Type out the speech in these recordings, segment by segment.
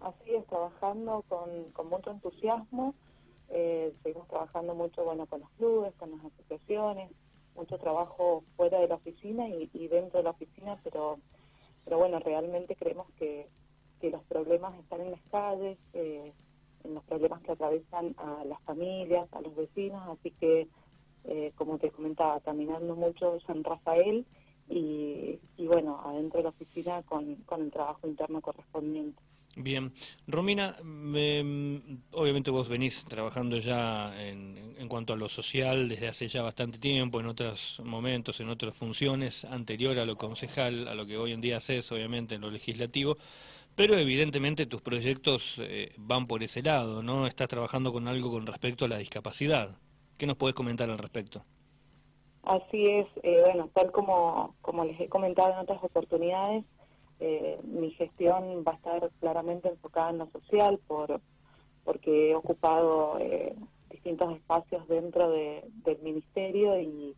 así es, trabajando con, con mucho entusiasmo. Eh, seguimos trabajando mucho bueno con los clubes, con las asociaciones, mucho trabajo fuera de la oficina y, dentro de la oficina, pero, pero bueno, realmente creemos que, que los problemas están en las calles, eh, en los problemas que atraviesan a las familias, a los vecinos, así que, eh, como te comentaba, caminando mucho San Rafael y, y bueno, adentro de la oficina con, con el trabajo interno correspondiente. Bien, Romina, obviamente vos venís trabajando ya en, en, cuanto a lo social desde hace ya bastante tiempo, en otros momentos, en otras funciones, anterior a lo concejal, a lo que hoy en día haces, obviamente, en lo legislativo, pero evidentemente tus proyectos eh, van por ese lado, ¿no? Estás trabajando con algo con respecto a la discapacidad. ¿Qué nos podés comentar al respecto? Así es, eh, bueno, tal como, como les he comentado en otras oportunidades, eh, mi gestión va a estar claramente enfocada en lo social por porque he ocupado eh, distintos espacios dentro del ministerio y,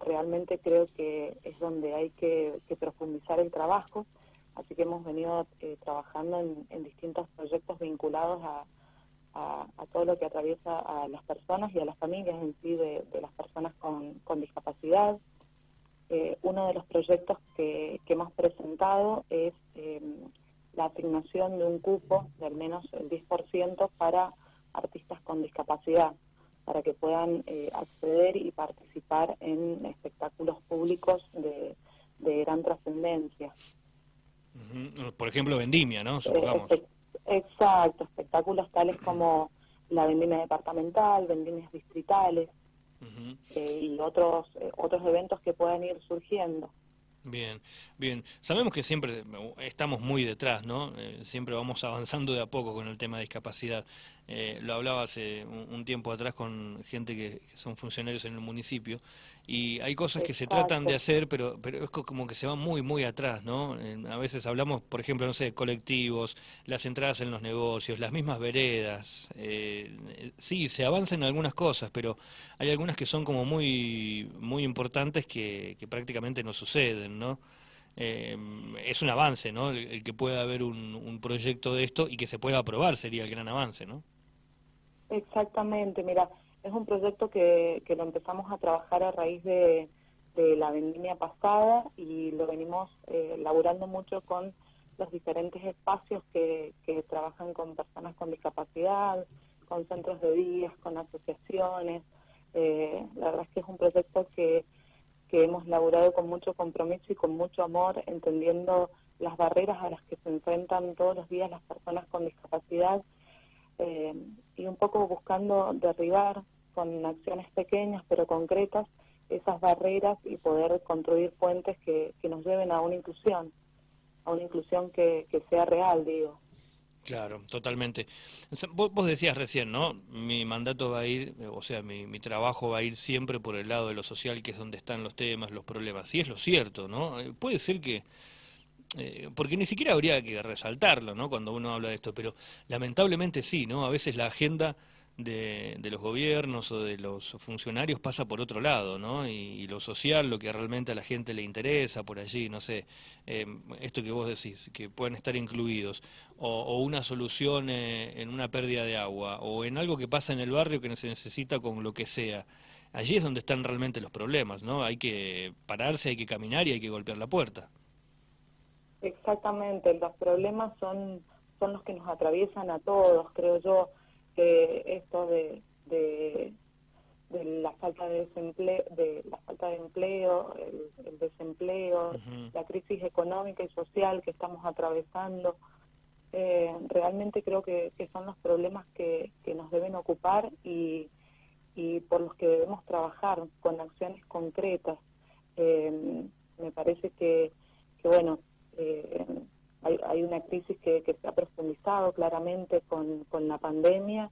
realmente creo que es donde hay que, profundizar el trabajo. Así que hemos venido eh, trabajando en, distintos proyectos vinculados a, todo lo que atraviesa a las personas y a las familias en sí de, las personas con discapacidad. Eh, uno de los proyectos que, hemos presentado es eh, la asignación de un cupo de al menos el 10% para artistas con discapacidad, para que puedan eh, acceder y participar en espectáculos públicos de, gran trascendencia. Por ejemplo, Vendimia, ¿no? exacto, espectáculos tales como la Vendimia departamental, Vendimias distritales, eh, y otros, eh, otros eventos que puedan ir surgiendo. Bien, bien. Sabemos que siempre estamos muy detrás, ¿no? Eh, siempre vamos avanzando de a poco con el tema de discapacidad. Eh, lo hablaba hace un, tiempo atrás con gente que, son funcionarios en el municipio y hay cosas que se tratan de hacer, pero, pero es como que se van muy, muy atrás, ¿no? a veces hablamos, por ejemplo, no sé, colectivos, las entradas en los negocios, las mismas veredas. Eh, sí, se avanzan algunas cosas, pero hay algunas que son como muy, muy importantes que, que prácticamente no suceden, ¿no? Eh, es un avance, ¿no? El, que pueda haber un, un proyecto de esto y que se pueda aprobar sería el gran avance, ¿no? Exactamente, mira, es un proyecto que, que lo empezamos a trabajar a raíz de, la vendimia pasada y lo venimos eh, laburando mucho con los diferentes espacios que, que trabajan con personas con discapacidad, con centros de días, con asociaciones. Eh, la verdad es que es un proyecto que, que hemos laburado con mucho compromiso y con mucho amor, entendiendo las barreras a las que se enfrentan todos los días las personas con discapacidad eh, y un poco buscando derribar con acciones pequeñas pero concretas esas barreras y poder construir puentes que, nos lleven a una inclusión, a una inclusión que, sea real, digo. Claro, totalmente. Vos, decías recién, ¿no? Mi mandato va a ir, o sea, mi, mi, trabajo va a ir siempre por el lado de lo social, que es donde están los temas, los problemas. Y es lo cierto, ¿no? Eh, puede ser que eh, porque ni siquiera habría que resaltarlo, ¿no? Cuando uno habla de esto, pero lamentablemente sí, ¿no? A veces la agenda de, los gobiernos o de los funcionarios pasa por otro lado, ¿no? Y, lo social, lo que realmente a la gente le interesa por allí, no sé, eh, esto que vos decís, que pueden estar incluidos, o, una solución eh, en una pérdida de agua, o en algo que pasa en el barrio que se necesita con lo que sea. Allí es donde están realmente los problemas, ¿no? Hay que pararse, hay que caminar y hay que golpear la puerta. Exactamente, los problemas son, son los que nos atraviesan a todos, creo yo, que esto de, de, la falta de desempleo, de la falta de empleo, el, desempleo, la crisis económica y social que estamos atravesando, eh, realmente creo que, son los problemas que, que nos deben ocupar y, y por los que debemos trabajar con acciones concretas. Eh, me parece que, que bueno, eh, hay, una crisis que, se ha profundizado claramente con, la pandemia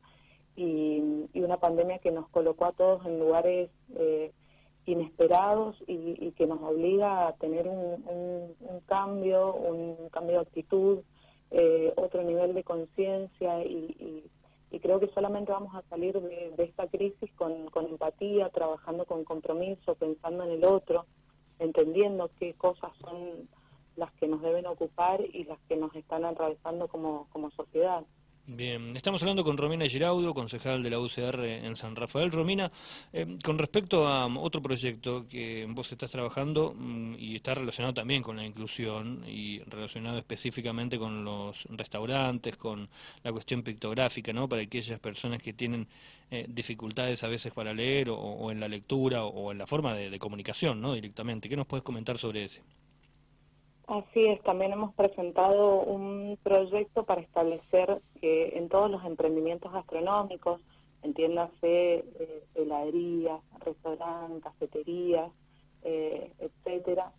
y, una pandemia que nos colocó a todos en lugares eh, inesperados y, que nos obliga a tener un, cambio, un cambio de actitud, eh, otro nivel de conciencia y, creo que solamente vamos a salir de, esta crisis con, con empatía, trabajando con compromiso, pensando en el otro, entendiendo qué cosas son las que nos deben ocupar y las que nos están atravesando como, como sociedad. Bien, estamos hablando con Romina Giraudo, concejal de la UCR en San Rafael. Romina, eh, con respecto a otro proyecto que vos estás trabajando mm, y está relacionado también con la inclusión y relacionado específicamente con los restaurantes, con la cuestión pictográfica, ¿no? Para aquellas personas que tienen eh, dificultades a veces para leer o, en la lectura o, en la forma de, de comunicación, ¿no? Directamente. ¿Qué nos puedes comentar sobre ese? Así es, también hemos presentado un proyecto para establecer que en todos los emprendimientos gastronómicos, entiéndase eh, heladerías, restaurantes, cafeterías, eh, etcétera,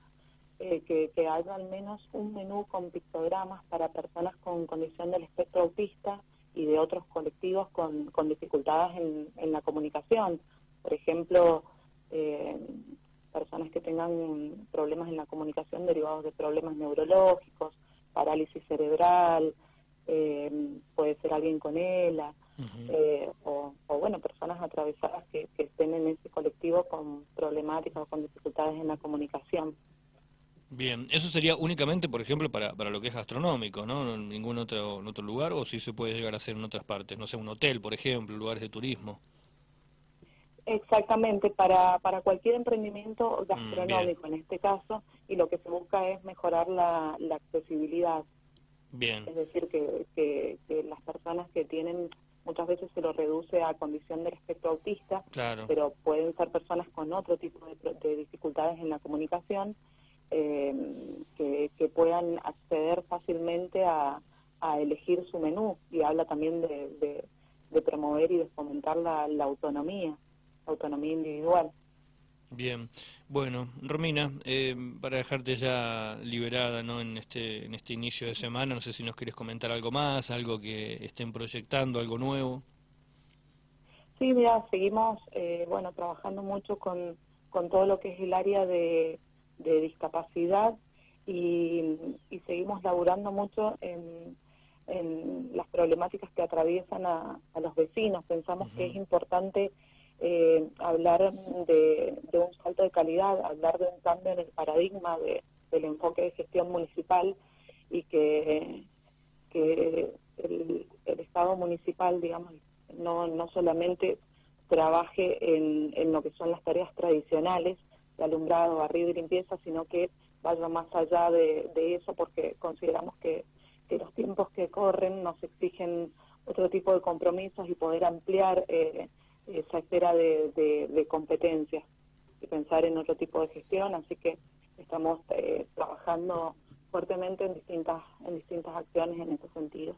eh, que, haya al menos un menú con pictogramas para personas con condición del espectro autista y de otros colectivos con, dificultades en, en, la comunicación. Por ejemplo, eh, personas que tengan problemas en la comunicación derivados de problemas neurológicos, parálisis cerebral, eh, puede ser alguien con ELA, eh, o, bueno, personas atravesadas que, estén en ese colectivo con problemáticas o con dificultades en la comunicación. Bien, eso sería únicamente, por ejemplo, para, para lo que es gastronómico, ¿no? En ningún otro, en otro lugar, o si se puede llegar a hacer en otras partes, no sé, un hotel, por ejemplo, lugares de turismo. Exactamente, para, para cualquier emprendimiento mm, gastronómico en este caso, y lo que se busca es mejorar la, la accesibilidad. Bien. Es decir, que, que, las personas que tienen, muchas veces se lo reduce a condición del espectro autista, pero pueden ser personas con otro tipo de, dificultades en la comunicación, eh, que, que puedan acceder fácilmente a, a elegir su menú, y habla también de, de, promover y de fomentar la, la autonomía autonomía individual. Bien, bueno, Romina, eh, para dejarte ya liberada ¿no? en, este, en este inicio de semana, no sé si nos quieres comentar algo más, algo que estén proyectando, algo nuevo. Sí, mira, seguimos eh, bueno, trabajando mucho con, con todo lo que es el área de, de discapacidad y, y, seguimos laburando mucho en, en, las problemáticas que atraviesan a, a los vecinos. Pensamos que es importante eh, hablar de, un salto de calidad, hablar de un cambio en el paradigma del enfoque de gestión municipal y que, que el, Estado municipal, digamos, no, no solamente trabaje en, en lo que son las tareas tradicionales de alumbrado, barrido y limpieza, sino que vaya más allá de, eso porque consideramos que, que los tiempos que corren nos exigen otro tipo de compromisos y poder ampliar eh, esa esfera de, de, competencias y pensar en otro tipo de gestión, así que estamos eh, trabajando fuertemente en distintas, en distintas acciones en ese sentido.